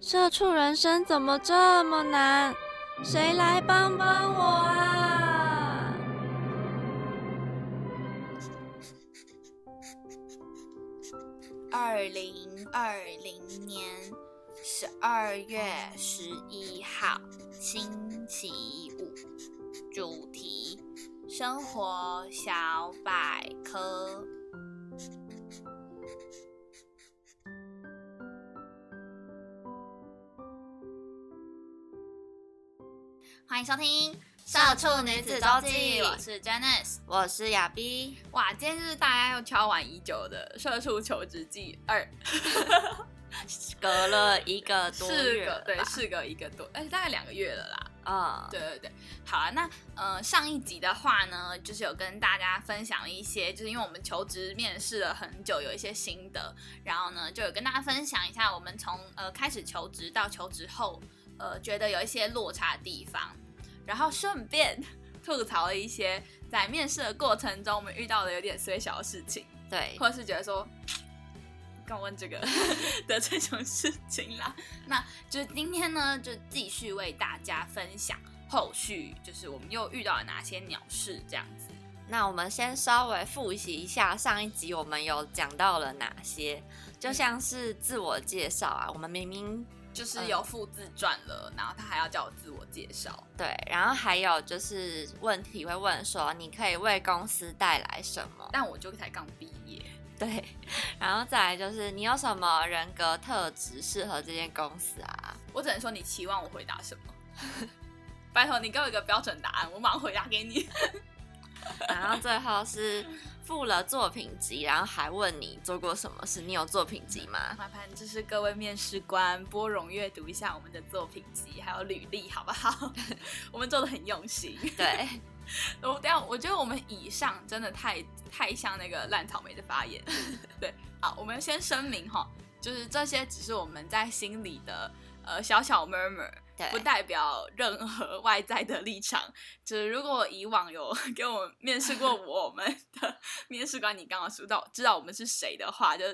社畜人生怎么这么难？谁来帮帮我啊！二零二零年十二月十一号，星期五，主题：生活小百科。欢迎收听《社畜女子周记》，我是 Janice，我是亚碧。哇，今天是大家又敲完已久的《社畜求职记二》，隔了一个多月，对，事隔一个多，哎，大概两个月了啦。啊，对对对，好啊。那呃，上一集的话呢，就是有跟大家分享一些，就是因为我们求职面试了很久，有一些心得，然后呢，就有跟大家分享一下我们从呃开始求职到求职后。呃，觉得有一些落差的地方，然后顺便 吐槽了一些在面试的过程中我们遇到的有点虽小的事情，对，或者是觉得说，刚问这个的这种事情啦。那就今天呢，就继续为大家分享后续，就是我们又遇到了哪些鸟事这样子。那我们先稍微复习一下上一集我们有讲到了哪些，就像是自我介绍啊，我们明明。就是有附自传了，然后他还要叫我自我介绍。对，然后还有就是问题会问说，你可以为公司带来什么？但我就才刚毕业。对，然后再来就是你有什么人格特质适合这间公司啊？我只能说你期望我回答什么？拜托你给我一个标准答案，我马上回答给你。然后最后是。附了作品集，然后还问你做过什么事？你有作品集吗？麻烦就是各位面试官拨冗阅读一下我们的作品集，还有履历，好不好？我们做的很用心。对，我等下我觉得我们以上真的太太像那个烂草莓的发言。对，好，我们先声明哈，就是这些只是我们在心里的呃小小 murmur。不代表任何外在的立场。就是如果以往有 给我面试过我们的面试官，你刚刚知道知道我们是谁的话，就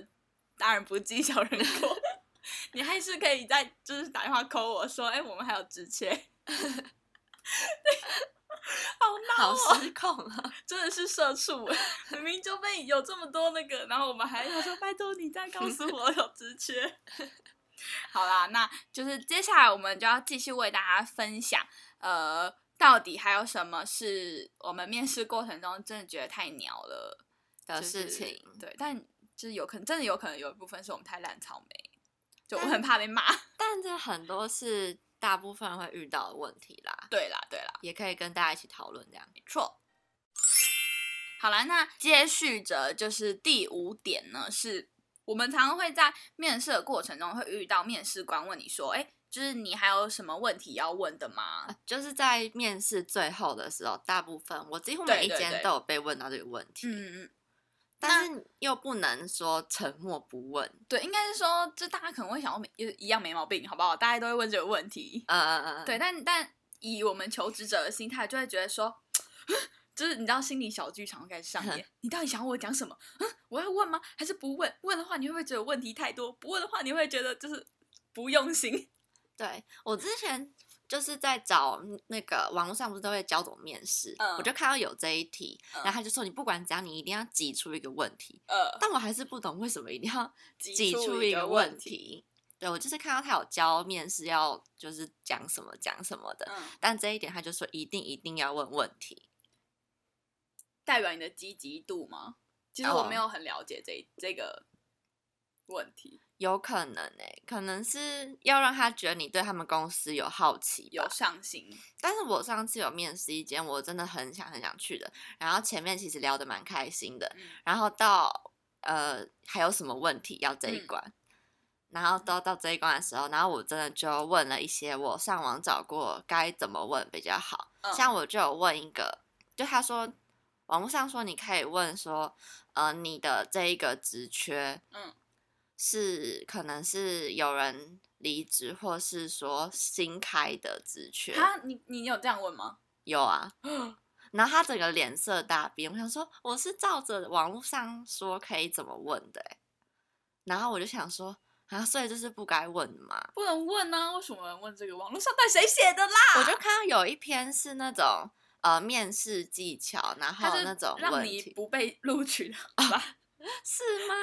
当然不计小人过。你还是可以在就是打电话 call 我说，哎，我们还有职缺。好闹啊！好失控啊！真的是社畜，明明就被有这么多那个，然后我们还要说拜托你再告诉我有职缺。好啦，那就是接下来我们就要继续为大家分享，呃，到底还有什么是我们面试过程中真的觉得太鸟了的事情？对，但就是有可能真的有可能有一部分是我们太烂草莓，就我很怕被骂。但这很多是大部分会遇到的问题啦。对啦，对啦，也可以跟大家一起讨论这样。没错。好了，那接续着就是第五点呢是。我们常常会在面试的过程中会遇到面试官问你说：“哎，就是你还有什么问题要问的吗？”就是在面试最后的时候，大部分我几乎每一间都有被问到这个问题。嗯嗯。但是又不能说沉默不问。对，应该是说，就大家可能会想到一一样没毛病，好不好？大家都会问这个问题。嗯嗯嗯。对，但但以我们求职者的心态，就会觉得说。就是你知道心理小剧场开始上演，你到底想我讲什么？嗯，我要问吗？还是不问？问的话你会不会觉得问题太多？不问的话你会觉得就是不用心。对我之前就是在找那个网络上不是都会教怎么面试，我就看到有这一题，然后他就说你不管怎样你一定要挤出一个问题。呃，但我还是不懂为什么一定要 挤出一个问题。对我就是看到他有教面试要就是讲什么讲什么的，但这一点他就说一定一定要问问题。代表你的积极度吗？其实我没有很了解这这个问题，有可能诶，可能是要让他觉得你对他们公司有好奇、有上心。但是我上次有面试一间我真的很想很想去的，然后前面其实聊得蛮开心的，然后到呃还有什么问题要这一关，然后到到这一关的时候，然后我真的就问了一些我上网找过该怎么问比较好，像我就有问一个，就他说网络上说你可以问说，呃，你的这一个职缺，嗯，是可能是有人离职，或是说新开的职缺啊？你你有这样问吗？有啊，然后他整个脸色大变，我想说我是照着网络上说可以怎么问的，然后我就想说。啊，所以这是不该问的嘛？不能问呢？为什么问这个？网络上带谁写的啦？我就看到有一篇是那种呃面试技巧，然后那种让你不被录取的，吧？是吗？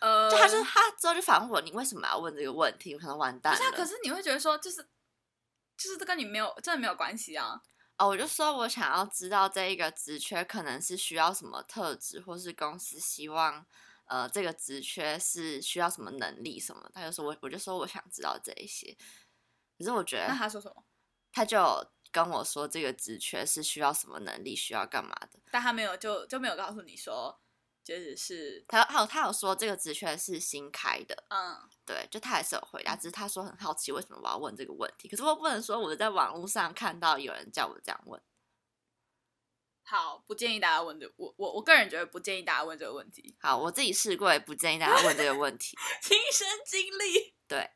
呃，就他就他之后就反问我，你为什么要问这个问题？我可能完蛋了。可是你会觉得说，就是就是这跟你没有真的没有关系啊？哦，我就说我想要知道这一个职缺可能是需要什么特质，或是公司希望。呃，这个职缺是需要什么能力什么？他就说我，我就说我想知道这一些。可是我觉得，那他说什么？他就跟我说这个职缺是需要什么能力，需要干嘛的。但他没有，就就没有告诉你说，就是是他还有他有说这个职缺是新开的。嗯，对，就他还是有回答，只是他说很好奇为什么我要问这个问题。可是我不能说我在网络上看到有人叫我这样问。好，不建议大家问这我我我个人觉得不建议大家问这个问题。好，我自己试过，也不建议大家问这个问题。亲身经历，对，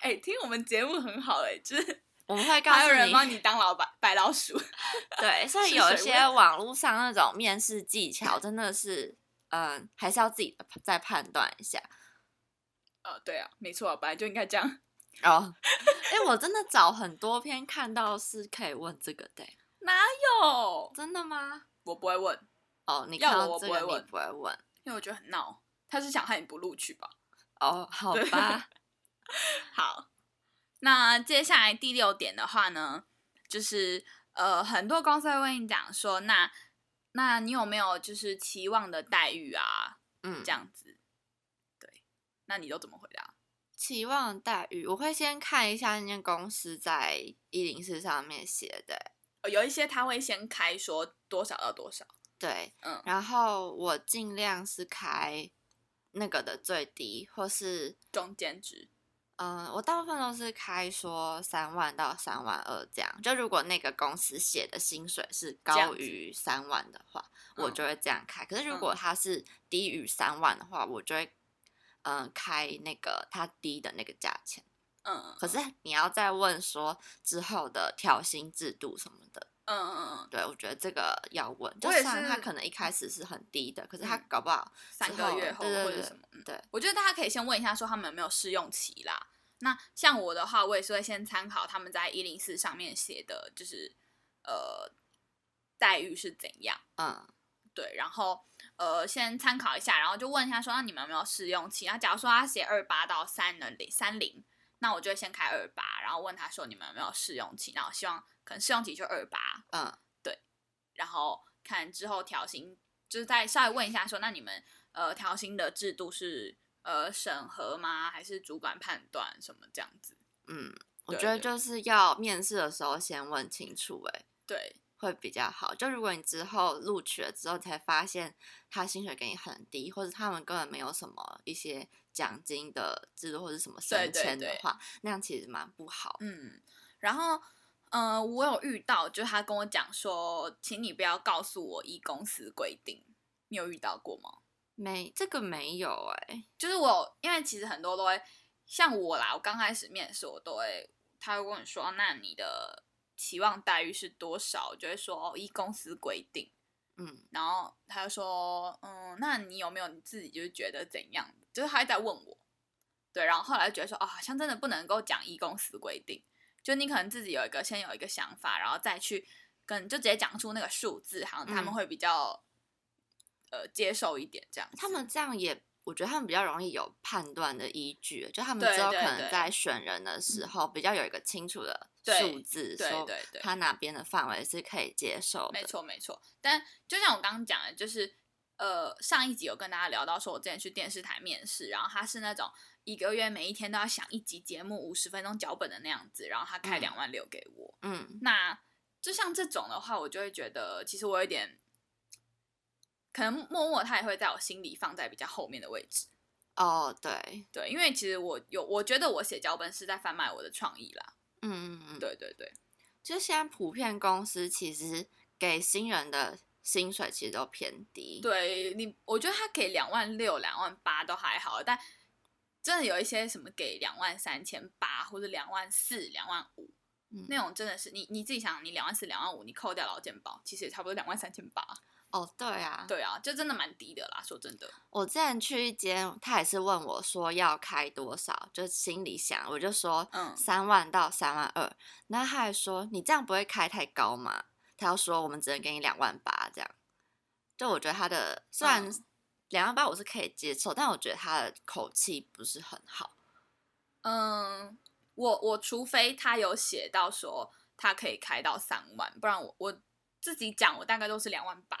哎，听我们节目很好哎，就是我们会告诉你，还有人帮你当老板白老鼠。对，所以有一些网络上那种面试技巧，真的是，嗯，还是要自己再判断一下。呃，对啊，没错，本来就应该这样。哦，哎，我真的找很多篇看到是可以问这个的。哪有？真的吗？我不会问。哦，你要我不会问，不会问，因为我觉得很闹。他是想害你不录取吧？哦，好吧。好，那接下来第六点的话呢，就是呃，很多公司会问你讲说，那那你有没有就是期望的待遇啊？嗯，这样子。对，那你都怎么回答？期望的待遇，我会先看一下那间公司在一零四上面写的。有一些他会先开说多少到多少，对，嗯，然后我尽量是开那个的最低或是中间值，嗯，我大部分都是开说三万到三万二这样。就如果那个公司写的薪水是高于三万的话，我就会这样开。可是如果它是低于三万的话，我就会嗯开那个它低的那个价钱。嗯，可是你要再问说之后的调薪制度什么的，嗯嗯嗯，对，我觉得这个要问，就算他可能一开始是很低的，可是他搞不好三个月后或者什么，对，我觉得大家可以先问一下说他们有没有试用期啦。那像我的话，我也是会先参考他们在一零四上面写的，就是呃待遇是怎样，嗯，对，然后呃先参考一下，然后就问一下说那你们有没有试用期？那假如说他写二八到三的零三零。那我就会先开二八，然后问他说你们有没有试用期？那我希望可能试用期就二八，嗯，对，然后看之后调薪，就是再稍微问一下说，那你们呃调薪的制度是呃审核吗？还是主管判断什么这样子？嗯，我觉得就是要面试的时候先问清楚，哎，对。会比较好。就如果你之后录取了之后才发现他薪水给你很低，或者他们根本没有什么一些奖金的制度或者什么升迁的话，那样其实蛮不好。嗯，然后，呃，我有遇到，就是他跟我讲说，请你不要告诉我一公司规定。你有遇到过吗？没，这个没有哎。就是我，因为其实很多都会像我啦，我刚开始面试，我都会，他会跟你说，那你的。期望待遇是多少？就会说哦，依公司规定，嗯，然后他就说，嗯，那你有没有你自己就是觉得怎样？就是他在问我，对，然后后来觉得说，哦，好像真的不能够讲依公司规定，就你可能自己有一个先有一个想法，然后再去跟就直接讲出那个数字，好像他们会比较呃接受一点这样。他们这样也。我觉得他们比较容易有判断的依据，就他们之后可能在选人的时候比较有一个清楚的数字，说他哪边的范围是可以接受的。没错，没错。但就像我刚刚讲的，就是呃，上一集有跟大家聊到，说我之前去电视台面试，然后他是那种一个月每一天都要想一集节目五十分钟脚本的那样子，然后他开两万六给我。嗯，那就像这种的话，我就会觉得其实我有点。可能默默他也会在我心里放在比较后面的位置，哦，对对，因为其实我有，我觉得我写脚本是在贩卖我的创意啦。嗯嗯嗯，对对对，就现在普遍公司其实给新人的薪水其实都偏低。对你，我觉得他给两万六、两万八都还好，但真的有一些什么给两万三千八或者两万四、两万五。那种真的是你你自己想，你两万四、两万五，你扣掉劳健保，其实也差不多两万三千八。哦，对啊，对啊，就真的蛮低的啦。说真的，我之前去一间，他也是问我说要开多少，就心里想，我就说，嗯，三万到三万二。那他还说，你这样不会开太高嘛？他要说我们只能给你两万八这样。就我觉得他的虽然两万八我是可以接受，但我觉得他的口气不是很好。嗯。我我除非他有写到说他可以开到三万，不然我我自己讲我大概都是两万八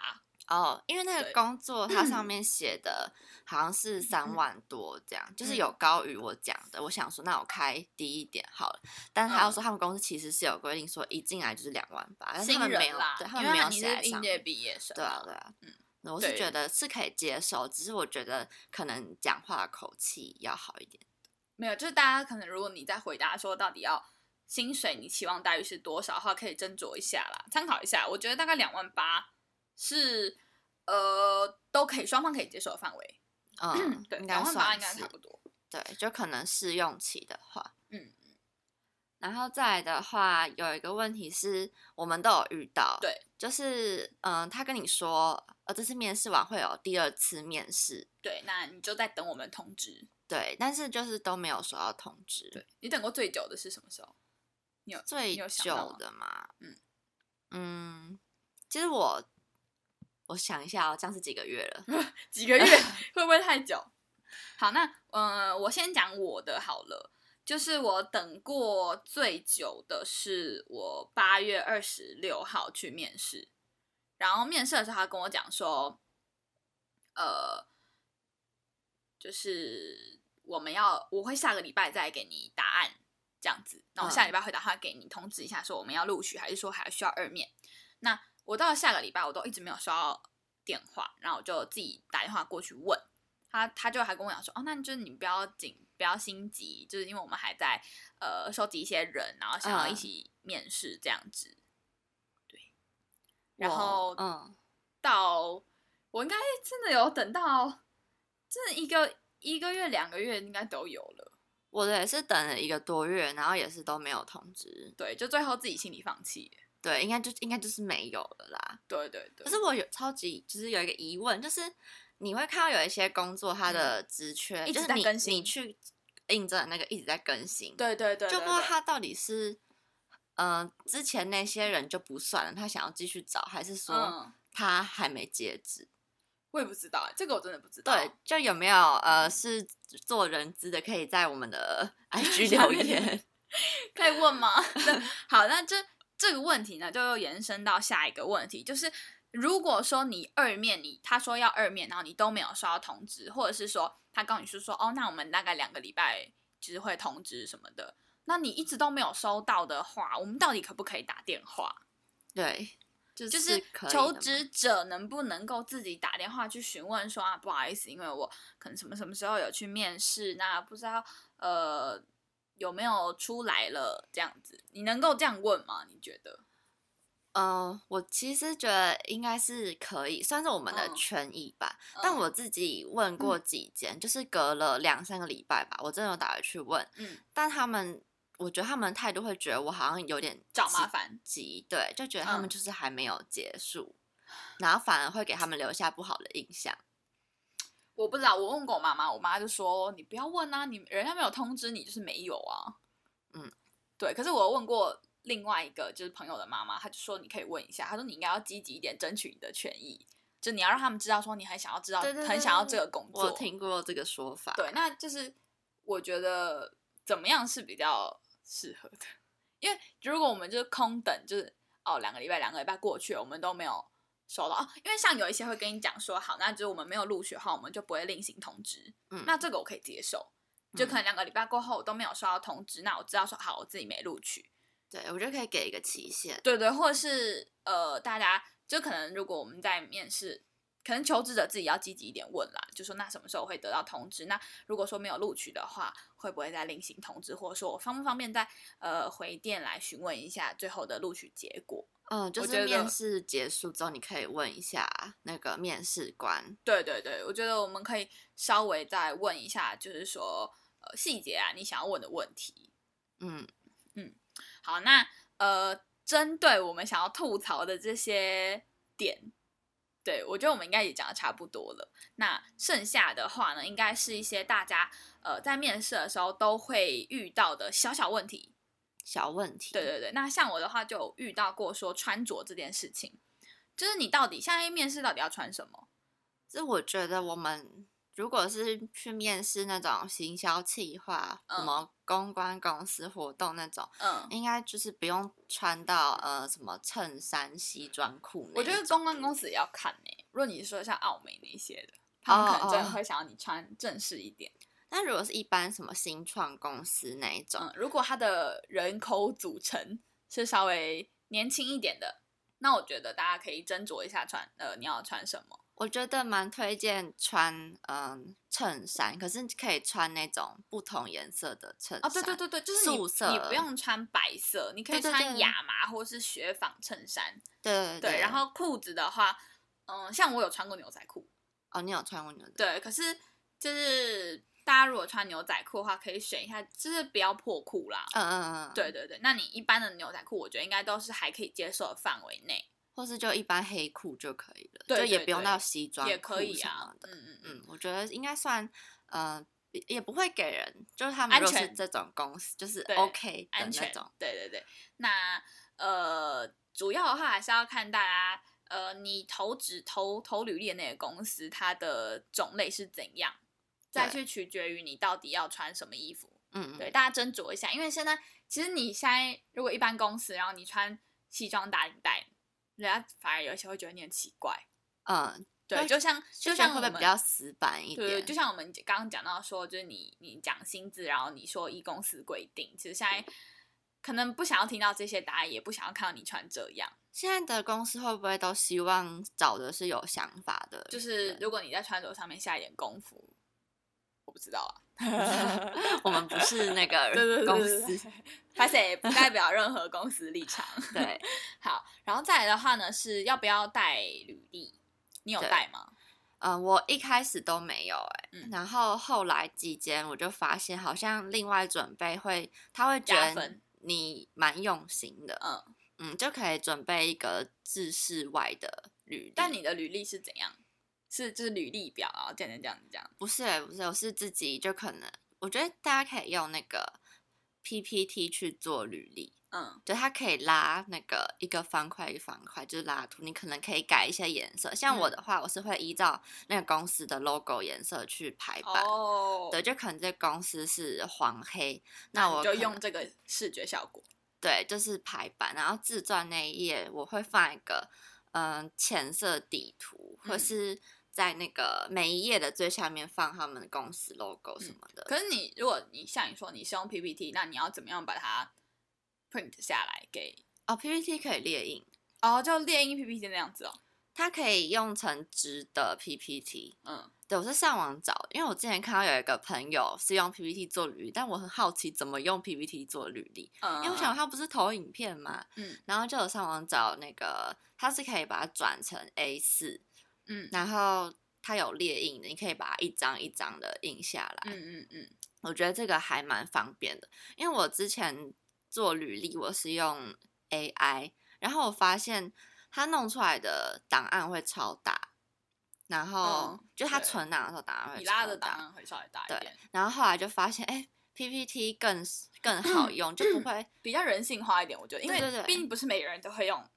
哦，因为那个工作它上面写的好像是三万多这样，就是有高于我讲的。我想说那我开低一点好了，但他又说他们公司其实是有规定说一进来就是两万八，但他们没有，对他们没有写在上面。毕业生，对啊对啊，嗯，我是觉得是可以接受，只是我觉得可能讲话口气要好一点。没有，就是大家可能，如果你在回答说到底要薪水，你期望待遇是多少的话，可以斟酌一下啦，参考一下。我觉得大概两万八是呃都可以，双方可以接受的范围。嗯，对，两万八应该差不多。对，就可能试用期的话，嗯然后再来的话，有一个问题是我们都有遇到，对，就是嗯，他跟你说，呃，这次面试完会有第二次面试，对，那你就在等我们通知。对，但是就是都没有收到通知。对你等过最久的是什么时候？你有最久的吗？嗯嗯，其实我我想一下哦，这样是几个月了？几个月 会不会太久？好，那呃，我先讲我的好了。就是我等过最久的是我八月二十六号去面试，然后面试的时候他跟我讲说，呃。就是我们要，我会下个礼拜再给你答案，这样子。那我下礼拜会打电话给你通知一下，说我们要录取，还是说还需要二面？那我到下个礼拜我都一直没有收到电话，然后我就自己打电话过去问他，他就还跟我讲说，哦，那就是你不要紧，不要心急，就是因为我们还在呃收集一些人，然后想要一起面试这样子。对，然后嗯，到我应该真的有等到。这一个一个月两个月应该都有了，我的也是等了一个多月，然后也是都没有通知，对，就最后自己心里放弃，对，应该就应该就是没有了啦，对对对。可是我有超级就是有一个疑问，就是你会看到有一些工作它的职缺一直在更新，你去印证那个一直在更新，对对对，就不知道它到底是嗯之前那些人就不算了，他想要继续找，还是说他还没截止？我也不知道，这个我真的不知道。对，就有没有呃是做人资的，可以在我们的 IG 留言，可以问吗？好，那这这个问题呢，就又延伸到下一个问题，就是如果说你二面，你他说要二面，然后你都没有收到通知，或者是说他告诉你是说哦，那我们大概两个礼拜就是会通知什么的，那你一直都没有收到的话，我们到底可不可以打电话？对。就是求职者能不能够自己打电话去询问说啊，不好意思，因为我可能什么什么时候有去面试，那不知道呃有没有出来了这样子，你能够这样问吗？你觉得？嗯，我其实觉得应该是可以，算是我们的权益吧。但我自己问过几间，就是隔了两三个礼拜吧，我真的有打回去问，嗯，但他们。我觉得他们态度会觉得我好像有点找麻烦急，对，就觉得他们就是还没有结束，然后反而会给他们留下不好的印象。我不知道，我问过我妈妈，我妈就说你不要问啊，你人家没有通知你就是没有啊。嗯，对。可是我问过另外一个就是朋友的妈妈，她就说你可以问一下，她说你应该要积极一点争取你的权益，就你要让他们知道说你很想要知道，很想要这个工作。我听过这个说法。对，那就是我觉得怎么样是比较。适合的，因为如果我们就是空等，就是哦，两个礼拜，两个礼拜过去了，我们都没有收到哦。因为像有一些会跟你讲说，好，那就是我们没有录取的话，我们就不会另行通知。嗯，那这个我可以接受，就可能两个礼拜过后我都没有收到通知，那我知道说好，我自己没录取。对，我觉得可以给一个期限。对对，或者是呃，大家就可能如果我们在面试可能求职者自己要积极一点问啦，就说那什么时候会得到通知？那如果说没有录取的话，会不会再另行通知？或者说我方不方便再呃回电来询问一下最后的录取结果？嗯，就是面试结束之后，你可以问一下那个面试官。对对对，我觉得我们可以稍微再问一下，就是说呃细节啊，你想要问的问题。嗯嗯，好，那呃针对我们想要吐槽的这些点。对，我觉得我们应该也讲的差不多了。那剩下的话呢，应该是一些大家呃在面试的时候都会遇到的小小问题。小问题。对对对。那像我的话，就有遇到过说穿着这件事情，就是你到底现在面试到底要穿什么？这我觉得我们。如果是去面试那种行销企划、什么公关公司活动那种，嗯，应该就是不用穿到呃什么衬衫、西装裤。我觉得公关公司也要看呢。如果你说像奥美那些的，他们可能真的会想要你穿正式一点。但如果是一般什么新创公司那一种，如果他的人口组成是稍微年轻一点的，那我觉得大家可以斟酌一下穿呃你要穿什么。我觉得蛮推荐穿嗯衬衫，可是可以穿那种不同颜色的衬衫。哦，对对对对，就是素色，你不用穿白色，你可以穿亚麻或是雪纺衬衫。对对对。然后裤子的话，嗯，像我有穿过牛仔裤。哦，你有穿过牛仔？对，可是就是大家如果穿牛仔裤的话，可以选一下，就是不要破裤啦。嗯嗯嗯。对对对，那你一般的牛仔裤，我觉得应该都是还可以接受的范围内。或是就一般黑裤就可以了，就也不用到西装也可以啊。嗯嗯嗯，我觉得应该算，呃，也不会给人，就是他们如果是这种公司，就是 OK 安全。种。对对对，那呃，主要的话还是要看大家，呃，你投职投投履历的那个公司，它的种类是怎样，再去取决于你到底要穿什么衣服。嗯嗯，对，大家斟酌一下，因为现在其实你现在如果一般公司，然后你穿西装打领带。人家反而有些会觉得你很奇怪，嗯，对，就像就像会不会比较死板一点？对，就像我们刚刚讲到说，就是你你讲薪资，然后你说一公司规定，其实现在可能不想要听到这些答案，也不想要看到你穿这样。现在的公司会不会都希望找的是有想法的？就是如果你在穿着上面下一点功夫，我不知道啊。我们不是那个 公司，他也不代表任何公司立场。对，好，然后再来的话呢，是要不要带履历？你有带吗？嗯，我一开始都没有哎，然后后来几间我就发现，好像另外准备会，他会觉得你蛮用心的，嗯嗯，就可以准备一个自室外的履历。但你的履历是怎样？是就是履历表啊，这样这样这样。不是不是，我是自己就可能，我觉得大家可以用那个 PPT 去做履历，嗯，对它可以拉那个一个方块一个方块，就是拉图，你可能可以改一些颜色。像我的话，我是会依照那个公司的 logo 颜色去排版，哦，对，就可能这公司是黄黑，那我就用这个视觉效果，对，就是排版。然后自传那一页我会放一个嗯浅色底图，或是。在那个每一页的最下面放他们的公司 logo 什么的。可是你，如果你像你说你是用 PPT，那你要怎么样把它 print 下来给？哦，PPT 可以列印。哦，就列印 PPT 那样子哦。它可以用成直的 PPT。嗯，对，我是上网找，因为我之前看到有一个朋友是用 PPT 做履历，但我很好奇怎么用 PPT 做履历。嗯。因为我想他不是投影片嘛。嗯。然后就有上网找那个，它是可以把它转成 A 四。嗯，然后它有列印的，你可以把它一张一张的印下来。嗯嗯嗯，我觉得这个还蛮方便的，因为我之前做履历我是用 AI，然后我发现它弄出来的档案会超大，然后就它存档的时候档案会，你拉的档案会稍微大一点。对，然后后来就发现，哎，PPT 更 更好用，就不会比较人性化一点。我觉得，因为毕竟不是每个人都会用。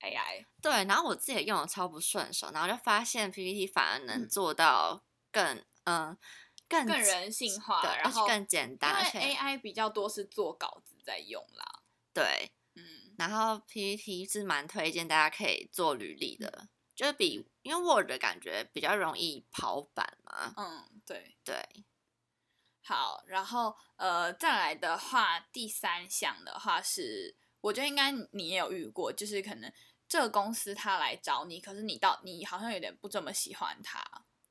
AI 对，然后我自己用的超不顺手，然后就发现 PPT 反而能做到更嗯更更人性化，然后更简单。因为 AI 比较多是做稿子在用啦。对，嗯，然后 PPT 是蛮推荐大家可以做履历的，就是比因为 Word 的感觉比较容易跑版嘛。嗯，对对。好，然后呃再来的话，第三项的话是。我觉得应该你也有遇过，就是可能这个公司他来找你，可是你到你好像有点不这么喜欢他。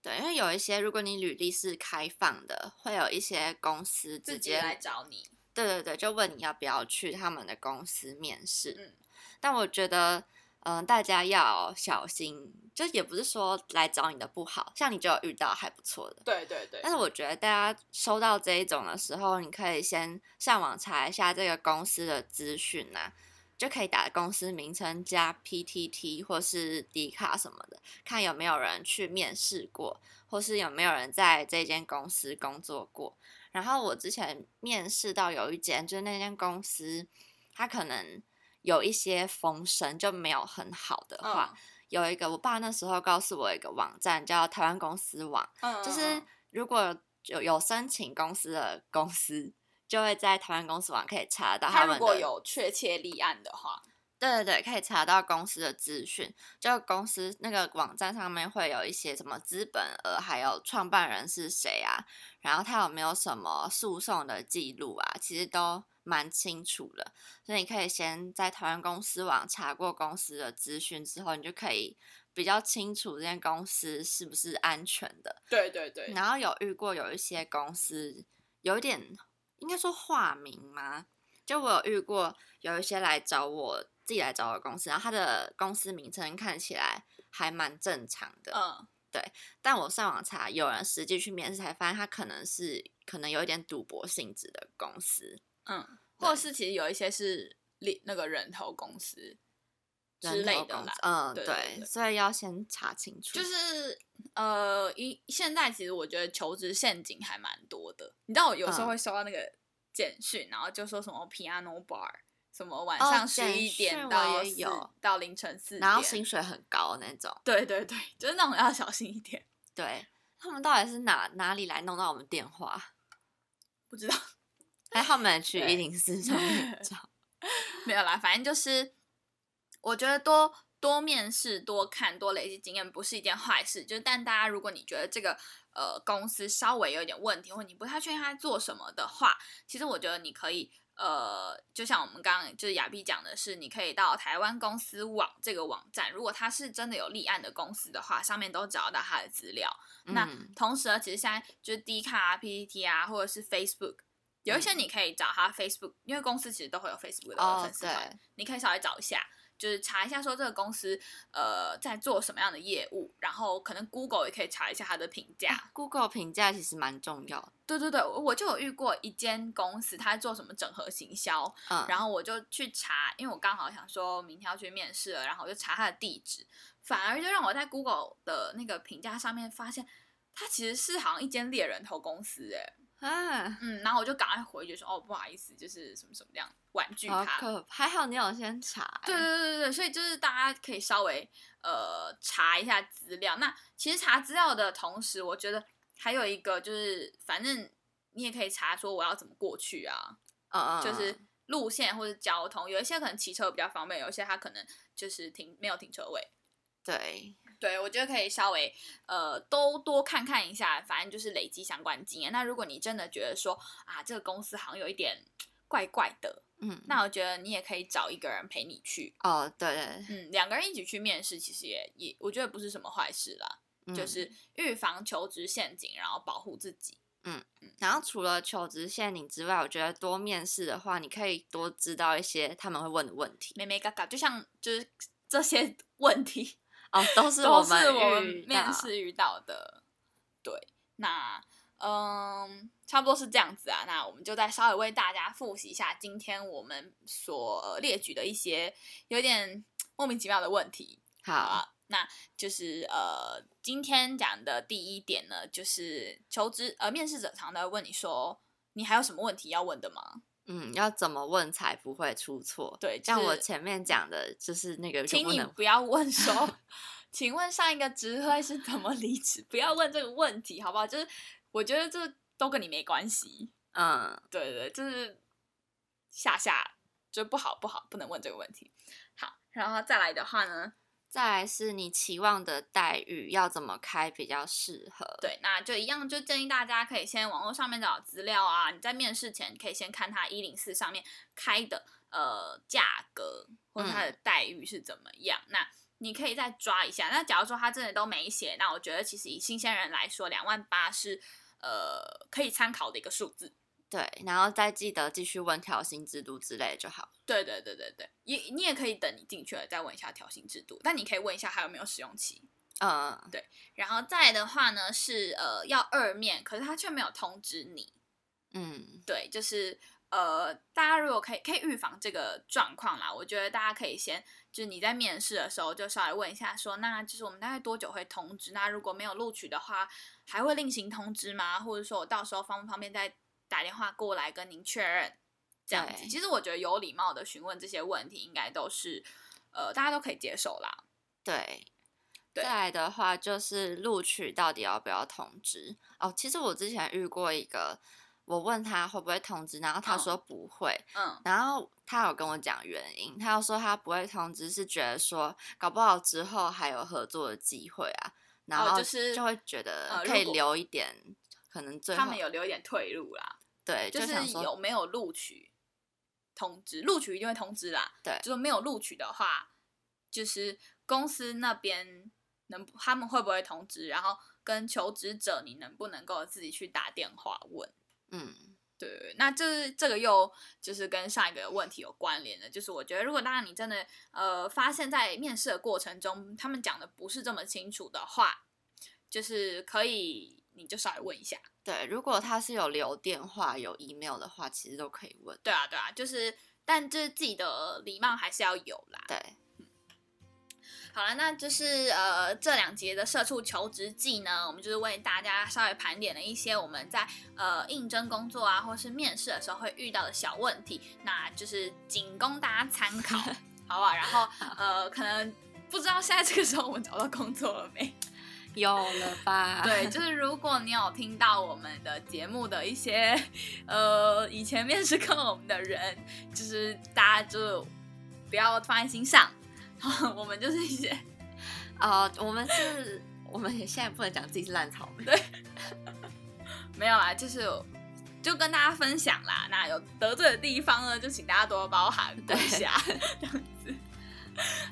对，因为有一些如果你履历是开放的，会有一些公司直接来找你。对对对，就问你要不要去他们的公司面试。嗯，但我觉得，嗯，大家要小心，就也不是说来找你的不好，像你就有遇到还不错的。对对对。但是我觉得大家收到这一种的时候，你可以先上网查一下这个公司的资讯呐，就可以打公司名称加 PTT 或是 D 卡什么的，看有没有人去面试过，或是有没有人在这间公司工作过。然后我之前面试到有一间，就是那间公司，它可能有一些风声就没有很好的话，有一个我爸那时候告诉我一个网站叫台湾公司网，就是如果有有申请公司的公司，就会在台湾公司网可以查到他们如果有确切立案的话。对对对，可以查到公司的资讯，就公司那个网站上面会有一些什么资本额，还有创办人是谁啊，然后他有没有什么诉讼的记录啊，其实都蛮清楚的。所以你可以先在台湾公司网查过公司的资讯之后，你就可以比较清楚这间公司是不是安全的。对对对。然后有遇过有一些公司有一点应该说化名吗？就我有遇过有一些来找我。自己来找我公司，然后他的公司名称看起来还蛮正常的，嗯，对。但我上网查，有人实际去面试才发现，他可能是可能有一点赌博性质的公司，嗯，或者是其实有一些是那那个人头公司之类的啦，嗯，对。所以要先查清楚。就是呃，一现在其实我觉得求职陷阱还蛮多的，你知道我有时候会收到那个简讯，然后就说什么 piano bar。什么晚上十一点到有到凌晨四点，然后薪水很高那种。对对对，就是那种要小心一点。对他们到底是哪哪里来弄到我们电话？不知道，还他们去一零四上面 找。没有啦，反正就是我觉得多多面试、多看、多累积经验不是一件坏事。就是但大家如果你觉得这个呃公司稍微有一点问题，或你不太确定他做什么的话，其实我觉得你可以。呃，就像我们刚刚就是亚碧讲的是，你可以到台湾公司网这个网站，如果它是真的有立案的公司的话，上面都找到它的资料。那同时呢，其实现在就是 D 卡啊、PPT 啊，或者是 Facebook，有一些你可以找他 Facebook，因为公司其实都会有 Facebook 的粉丝团，你可以稍微找一下。就是查一下说这个公司呃在做什么样的业务，然后可能 Google 也可以查一下它的评价。Google 评价其实蛮重要。对对对，我就有遇过一间公司，它做什么整合行销，嗯，然后我就去查，因为我刚好想说明天要去面试了，然后我就查它的地址，反而就让我在 Google 的那个评价上面发现，它其实是好像一间猎人头公司，哎。啊，嗯，然后我就赶快回去说，哦，不好意思，就是什么什么这样婉拒他。还好你有先查。对对对对对，所以就是大家可以稍微呃查一下资料。那其实查资料的同时，我觉得还有一个就是，反正你也可以查说我要怎么过去啊，嗯嗯，就是路线或者交通，有一些可能骑车比较方便，有一些他可能就是停没有停车位。对。对，我觉得可以稍微呃都多看看一下，反正就是累积相关经验。那如果你真的觉得说啊，这个公司好像有一点怪怪的，嗯，那我觉得你也可以找一个人陪你去。哦，对对，嗯，两个人一起去面试，其实也也我觉得不是什么坏事啦，就是预防求职陷阱，然后保护自己。嗯嗯。然后除了求职陷阱之外，我觉得多面试的话，你可以多知道一些他们会问的问题。没没嘎嘎，就像就是这些问题。哦，都是我们面试遇到的，对，那嗯，差不多是这样子啊。那我们就再稍微为大家复习一下今天我们所列举的一些有点莫名其妙的问题。好，那就是呃，今天讲的第一点呢，就是求职呃，面试者常常问你说，你还有什么问题要问的吗？嗯，要怎么问才不会出错？对，像我前面讲的，就是那个，请你不要问说，请问上一个职位是怎么离职？不要问这个问题，好不好？就是我觉得这都跟你没关系。嗯，对对，就是下下就不好不好，不能问这个问题。好，然后再来的话呢，再来是你期望的待遇要怎么开比较适合？对，那就一样，就建议大家可以先网络上面找资料啊。你在面试前可以先看他一零四上面开的呃价格或者他的待遇是怎么样。那你可以再抓一下。那假如说他真的都没写，那我觉得其实以新鲜人来说，两万八是呃可以参考的一个数字。对，然后再记得继续问调薪制度之类就好。对对对对对，也你也可以等你进去了再问一下调薪制度，但你可以问一下还有没有试用期。嗯，对。然后再的话呢是呃要二面，可是他却没有通知你。嗯，对，就是呃大家如果可以可以预防这个状况啦，我觉得大家可以先就是你在面试的时候就稍微问一下，说那就是我们大概多久会通知？那如果没有录取的话，还会另行通知吗？或者说我到时候方不方便再？打电话过来跟您确认，这样子。其实我觉得有礼貌的询问这些问题，应该都是呃大家都可以接受啦。对，再来的话就是录取到底要不要通知哦。其实我之前遇过一个，我问他会不会通知，然后他说不会。嗯，然后他有跟我讲原因，他又说他不会通知，是觉得说搞不好之后还有合作的机会啊，然后就是就会觉得可以留一点。可能最他们有留一点退路啦，对，就是有没有录取通知，录取一定会通知啦，对，就是没有录取的话，就是公司那边能他们会不会通知，然后跟求职者你能不能够自己去打电话问，嗯，对，那这这个又就是跟上一个问题有关联的，就是我觉得如果当然你真的呃发现在面试的过程中他们讲的不是这么清楚的话，就是可以。你就稍微问一下，对，如果他是有留电话、有 email 的话，其实都可以问。对啊，对啊，就是，但就是自己的礼貌还是要有啦。对，好了，那就是呃，这两节的社畜求职记呢，我们就是为大家稍微盘点了一些我们在呃应征工作啊，或是面试的时候会遇到的小问题，那就是仅供大家参考，好不好？然后呃，可能不知道现在这个时候我们找到工作了没？有了吧？对，就是如果你有听到我们的节目的一些，呃，以前面试过我们的人，就是大家就不要放在心上。我们就是一些，啊，我们是，我们也现在不能讲自己是烂草莓。对，没有啦，就是就跟大家分享啦。那有得罪的地方呢，就请大家多多包涵一下，这样子。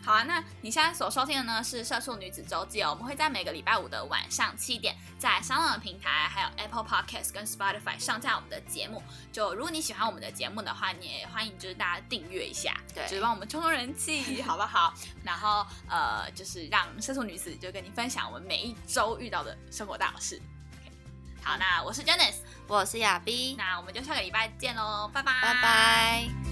好啊，那你现在所收听的呢是《社畜女子周记》哦。我们会在每个礼拜五的晚上七点，在商浪的平台、还有 Apple Podcast 跟 Spotify 上架我们的节目。就如果你喜欢我们的节目的话，你也欢迎就是大家订阅一下，对，就是帮我们冲冲人气，好不好？然后呃，就是让社畜女子就跟你分享我们每一周遇到的生活大事。好，那我是 Janice，我是亚斌那我们就下个礼拜见喽，拜拜，拜拜。